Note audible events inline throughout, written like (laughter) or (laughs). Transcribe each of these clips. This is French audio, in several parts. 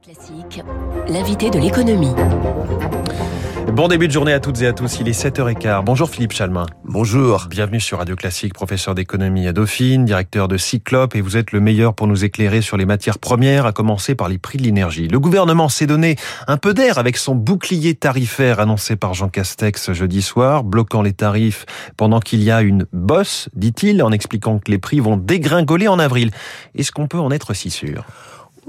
Classique, l'invité de l'économie. Bon début de journée à toutes et à tous, il est 7h15. Bonjour Philippe Chalmin. Bonjour. Bienvenue sur Radio Classique, professeur d'économie à Dauphine, directeur de Cyclope, et vous êtes le meilleur pour nous éclairer sur les matières premières, à commencer par les prix de l'énergie. Le gouvernement s'est donné un peu d'air avec son bouclier tarifaire annoncé par Jean Castex jeudi soir, bloquant les tarifs pendant qu'il y a une bosse, dit-il, en expliquant que les prix vont dégringoler en avril. Est-ce qu'on peut en être si sûr?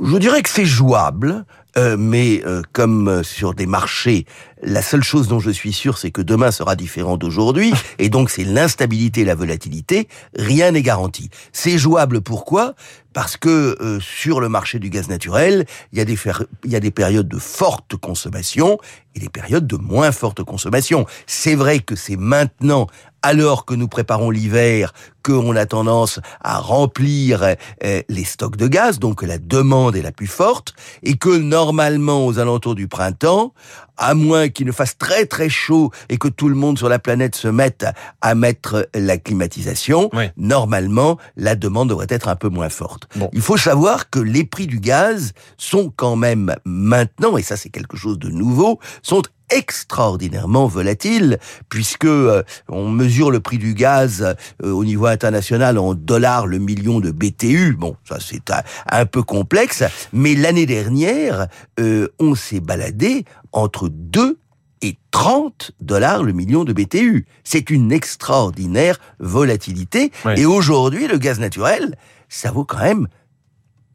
Je dirais que c'est jouable, euh, mais euh, comme euh, sur des marchés, la seule chose dont je suis sûr, c'est que demain sera différent d'aujourd'hui, (laughs) et donc c'est l'instabilité et la volatilité, rien n'est garanti. C'est jouable pourquoi? Parce que sur le marché du gaz naturel, il y, a des il y a des périodes de forte consommation et des périodes de moins forte consommation. C'est vrai que c'est maintenant alors que nous préparons l'hiver, qu'on a tendance à remplir eh, les stocks de gaz, donc la demande est la plus forte, et que normalement aux alentours du printemps, à moins qu'il ne fasse très très chaud et que tout le monde sur la planète se mette à mettre la climatisation, normalement la demande devrait être un peu moins forte. Il faut savoir que les prix du gaz sont quand même maintenant, et ça c'est quelque chose de nouveau, sont extraordinairement volatile puisque euh, on mesure le prix du gaz euh, au niveau international en dollars le million de BTU. Bon, ça c'est un, peu complexe, mais l'année dernière, euh, on s'est baladé entre 2 et 30 dollars le million de BTU. C'est une extraordinaire volatilité. Et aujourd'hui, le gaz naturel, ça vaut quand même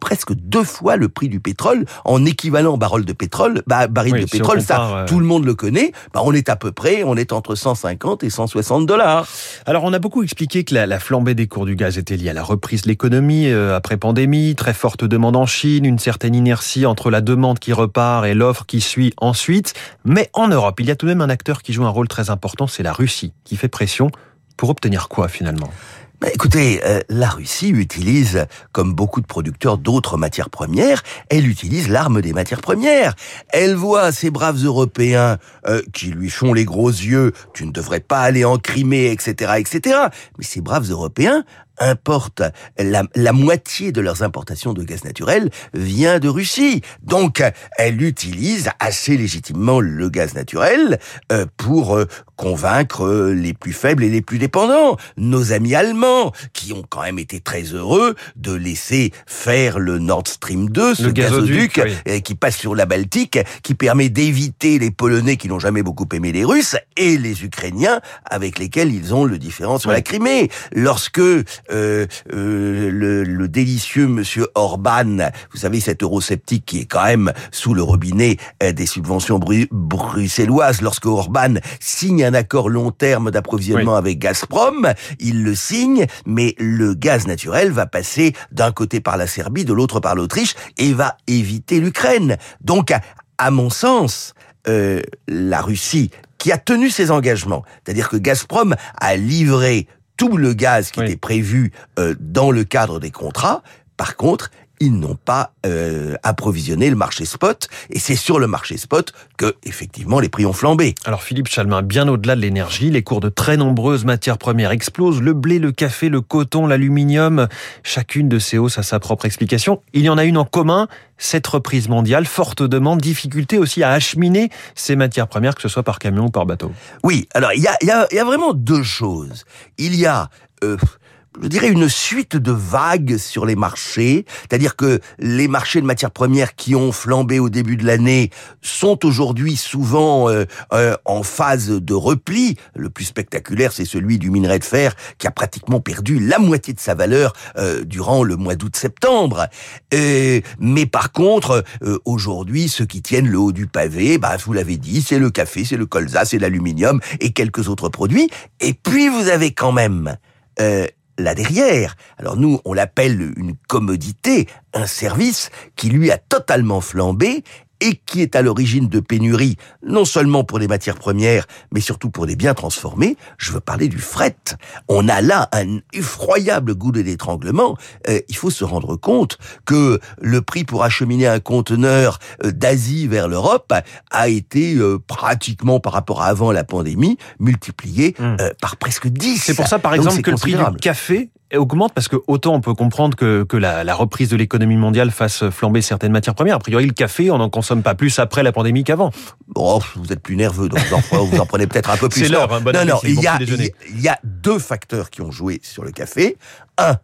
presque deux fois le prix du pétrole en équivalent baril de pétrole, bah, baril de pétrole, ça, tout le monde le connaît. Bah, on est à peu près, on est entre 150 et 160 dollars. Alors, on a beaucoup expliqué que la, flambée des cours du gaz était liée à la reprise de l'économie euh, après pandémie, très forte demande en Chine, une certaine inertie entre la demande qui repart et l'offre qui suit ensuite. Mais en Europe, il y a tout de même un acteur qui joue un rôle très important, c'est la Russie, qui fait pression pour obtenir quoi finalement? Bah, écoutez, euh, la Russie utilise, comme beaucoup de producteurs d'autres matières premières, elle utilise l'arme des matières premières. Elle voit ces braves Européens euh, qui lui font les gros yeux, tu ne devrais pas aller en Crimée, etc., etc. Mais ces braves Européens importent la, la, moitié de leurs importations de gaz naturel vient de Russie. Donc, elle utilise assez légitimement le gaz naturel euh, pour euh, convaincre euh, les plus faibles et les plus dépendants. Nos amis allemands, qui ont quand même été très heureux de laisser faire le Nord Stream 2, ce gazoduc, qui passe sur la Baltique, qui permet d'éviter les Polonais qui n'ont jamais beaucoup aimé les Russes et les Ukrainiens avec lesquels ils ont le différent sur la Crimée. Lorsque euh, euh, le, le, délicieux monsieur Orban, vous savez cet eurosceptique qui est quand même sous le robinet euh, des subventions bruxelloises, lorsque Orban signe un accord long terme d'approvisionnement avec Gazprom, il le signe, mais le gaz naturel va passer d'un côté par la Serbie, de l'autre par l'Autriche, et va éviter l'Ukraine. Donc, à, mon sens, euh, la Russie qui a tenu ses engagements, c'est-à-dire que Gazprom a livré tout le gaz qui était prévu euh, dans le cadre des contrats. Par contre, ils n'ont pas euh, approvisionné le marché spot et c'est sur le marché spot que effectivement les prix ont flambé. Alors Philippe Chalmin, bien au-delà de l'énergie, les cours de très nombreuses matières premières explosent, le blé, le café, le coton, l'aluminium, chacune de ces hausses a sa propre explication. Il y en a une en commun, cette reprise mondiale, forte demande, difficulté aussi à acheminer ces matières premières, que ce soit par camion ou par bateau. Oui, alors il y a, y, a, y a, vraiment deux choses. Il y a euh, je dirais, une suite de vagues sur les marchés. C'est-à-dire que les marchés de matières premières qui ont flambé au début de l'année sont aujourd'hui souvent euh, euh, en phase de repli. Le plus spectaculaire, c'est celui du minerai de fer qui a pratiquement perdu la moitié de sa valeur euh, durant le mois d'août-septembre. mais par contre, aujourd'hui, ceux qui tiennent le haut du pavé, bah, vous l'avez dit, c'est le café, c'est le colza, c'est l'aluminium et quelques autres produits. Et puis, vous avez quand même là derrière. Alors nous, on l'appelle une commodité, un service qui lui a totalement flambé et qui est à l'origine de pénuries, non seulement pour les matières premières, mais surtout pour les biens transformés, je veux parler du fret. On a là un effroyable goût de d'étranglement. Euh, il faut se rendre compte que le prix pour acheminer un conteneur euh, d'Asie vers l'Europe a été euh, pratiquement par rapport à avant la pandémie multiplié mmh. par presque 10. C'est pour ça, par exemple, que le prix du café augmente parce que autant on peut comprendre que, que la, la reprise de l'économie mondiale fasse flamber certaines matières premières. A priori, le café, on n'en consomme pas plus après la pandémie qu'avant. Bon, vous êtes plus nerveux, donc vous en, vous en prenez peut-être un peu plus. C'est l'heure, hein, bon non, non, y, a, il y a deux facteurs qui ont joué sur le café. Un,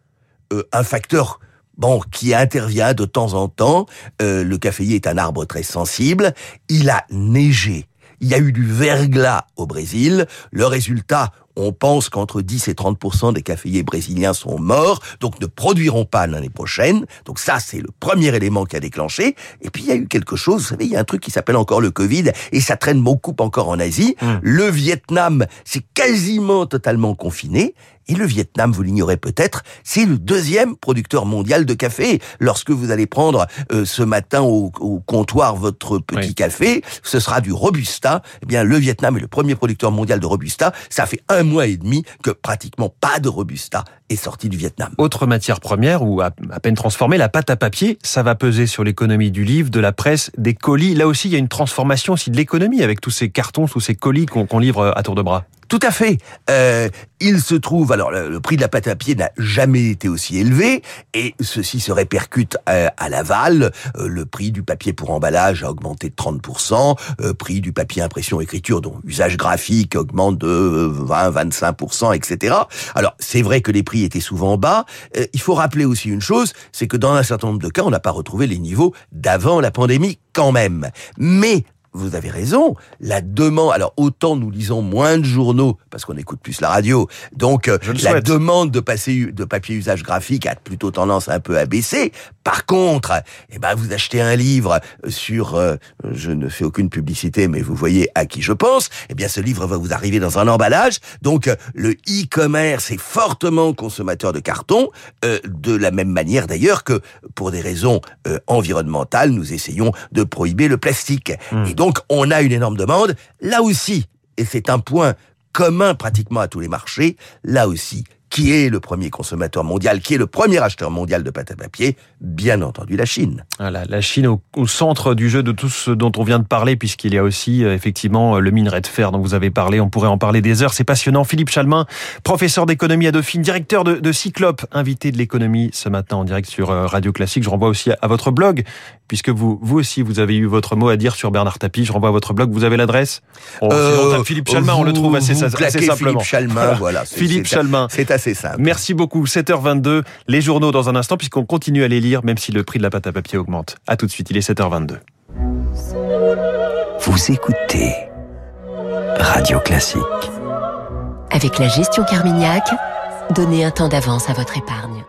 euh, un facteur bon qui intervient de temps en temps. Euh, le caféier est un arbre très sensible. Il a neigé. Il y a eu du verglas au Brésil. Le résultat, on pense qu'entre 10 et 30 des caféiers brésiliens sont morts, donc ne produiront pas l'année prochaine. Donc ça, c'est le premier élément qui a déclenché. Et puis il y a eu quelque chose, vous savez, il y a un truc qui s'appelle encore le Covid, et ça traîne beaucoup encore en Asie. Mm. Le Vietnam, c'est quasiment totalement confiné. Et le Vietnam, vous l'ignorez peut-être, c'est le deuxième producteur mondial de café. Lorsque vous allez prendre euh, ce matin au, au comptoir votre petit Oui. café, ce sera du Robusta. Eh bien, le Vietnam est le premier producteur mondial de Robusta. Ça fait un mois et demi que pratiquement pas de Robusta est sorti du Vietnam. Autre matière première ou à, à peine transformée, la pâte à papier, ça va peser sur l'économie du livre, de la presse, des colis. Là aussi, il y a une transformation aussi de l'économie avec tous ces cartons, tous ces colis qu'on livre à tour de bras. Tout à fait. Euh, il se trouve, alors le, le prix de la pâte à papier n'a jamais été aussi élevé, et ceci se répercute à, à l'aval. Euh, le prix du papier pour emballage a augmenté de 30%, euh, prix du papier impression écriture, dont usage graphique, augmente de 20-25%, etc. Alors c'est vrai que les prix étaient souvent bas. Euh, il faut rappeler aussi une chose, c'est que dans un certain nombre de cas, on n'a pas retrouvé les niveaux d'avant la pandémie quand même. Mais vous avez raison, la demande, alors autant nous lisons moins de journaux parce qu'on écoute plus la radio, donc euh, la souhaite. demande de passer de papier usage graphique a plutôt tendance un peu à baisser. Par contre, eh ben vous achetez un livre sur, euh, je ne fais aucune publicité, mais vous voyez à qui je pense. Eh bien, ce livre va vous arriver dans un emballage. Donc, le e-commerce est fortement consommateur de carton, euh, de la même manière d'ailleurs que pour des raisons euh, environnementales, nous essayons de prohiber le plastique. Hmm. Et donc, on a une énorme demande. Là aussi, et c'est un point commun pratiquement à tous les marchés, là aussi, qui est le premier consommateur mondial, qui est le premier acheteur mondial de pâte à papier Bien entendu, la Chine. Voilà, la Chine au, au centre du jeu de tout ce dont on vient de parler, puisqu'il y a aussi euh, effectivement euh, le minerai de fer dont vous avez parlé. On pourrait en parler des heures. C'est passionnant. Philippe Chalmin, professeur d'économie à Dauphine, directeur de, de Cyclope, invité de l'économie ce matin en direct sur euh, Radio Classique. Je renvoie aussi à, à votre blog, puisque vous, vous aussi, vous avez eu votre mot à dire sur Bernard Tapie. Je renvoie à votre blog. Vous avez l'adresse? Oh, Philippe Chalmin, on le trouve assez, vous assez claquez simplement. Philippe Chalmin, Voilà. (laughs) Philippe Chalmin. C'est assez simple. Merci beaucoup. 7h22, les journaux dans un instant, puisqu'on continue à les lire, même si le prix de la pâte à papier augmente. À tout de suite, il est 7h22. Vous écoutez Radio Classique. Avec la gestion Carmignac, donnez un temps d'avance à votre épargne.